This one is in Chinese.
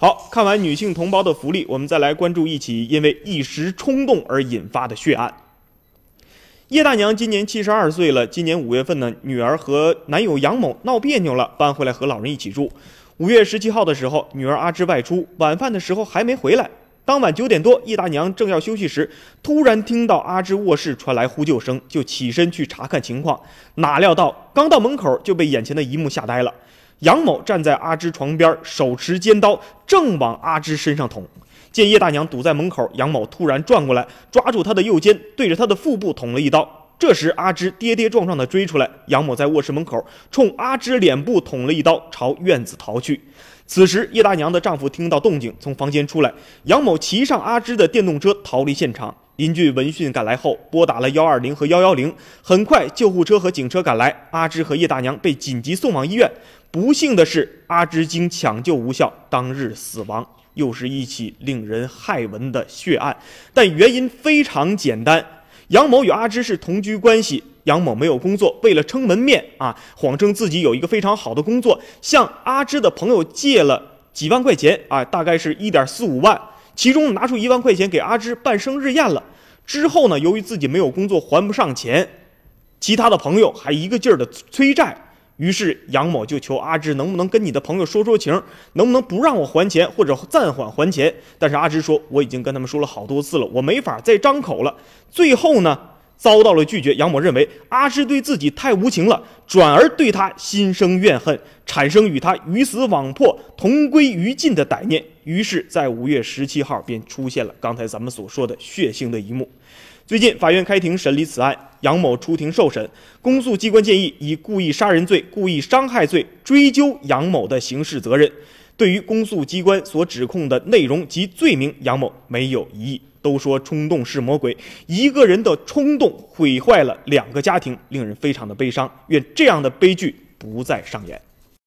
好看完女性同胞的福利，我们再来关注一起因为一时冲动而引发的血案。叶大娘今年七十二岁了，今年五月份呢，女儿和男友杨某闹别扭了，搬回来和老人一起住。五月十七号的时候，女儿阿芝外出，晚饭的时候还没回来。当晚九点多，叶大娘正要休息时，突然听到阿芝卧室传来呼救声，就起身去查看情况。哪料到刚到门口就被眼前的一幕吓呆了。杨某站在阿芝床边，手持尖刀，正往阿芝身上捅。见叶大娘堵在门口，杨某突然转过来，抓住她的右肩，对着她的腹部捅了一刀。这时，阿芝跌跌撞撞地追出来，杨某在卧室门口冲阿芝脸部捅了一刀，朝院子逃去。此时，叶大娘的丈夫听到动静，从房间出来。杨某骑上阿芝的电动车逃离现场。邻居闻讯赶来后，拨打了幺二零和幺幺零。很快，救护车和警车赶来，阿芝和叶大娘被紧急送往医院。不幸的是，阿芝经抢救无效，当日死亡。又是一起令人骇闻的血案，但原因非常简单：杨某与阿芝是同居关系。杨某没有工作，为了撑门面啊，谎称自己有一个非常好的工作，向阿芝的朋友借了几万块钱啊，大概是一点四五万，其中拿出一万块钱给阿芝办生日宴了。之后呢，由于自己没有工作，还不上钱，其他的朋友还一个劲儿的催债，于是杨某就求阿芝能不能跟你的朋友说说情，能不能不让我还钱或者暂缓还钱？但是阿芝说我已经跟他们说了好多次了，我没法再张口了。最后呢？遭到了拒绝，杨某认为阿芝对自己太无情了，转而对他心生怨恨，产生与他鱼死网破、同归于尽的歹念。于是，在五月十七号便出现了刚才咱们所说的血腥的一幕。最近，法院开庭审理此案，杨某出庭受审，公诉机关建议以故意杀人罪、故意伤害罪追究杨某的刑事责任。对于公诉机关所指控的内容及罪名，杨某没有异议。都说冲动是魔鬼，一个人的冲动毁坏了两个家庭，令人非常的悲伤。愿这样的悲剧不再上演。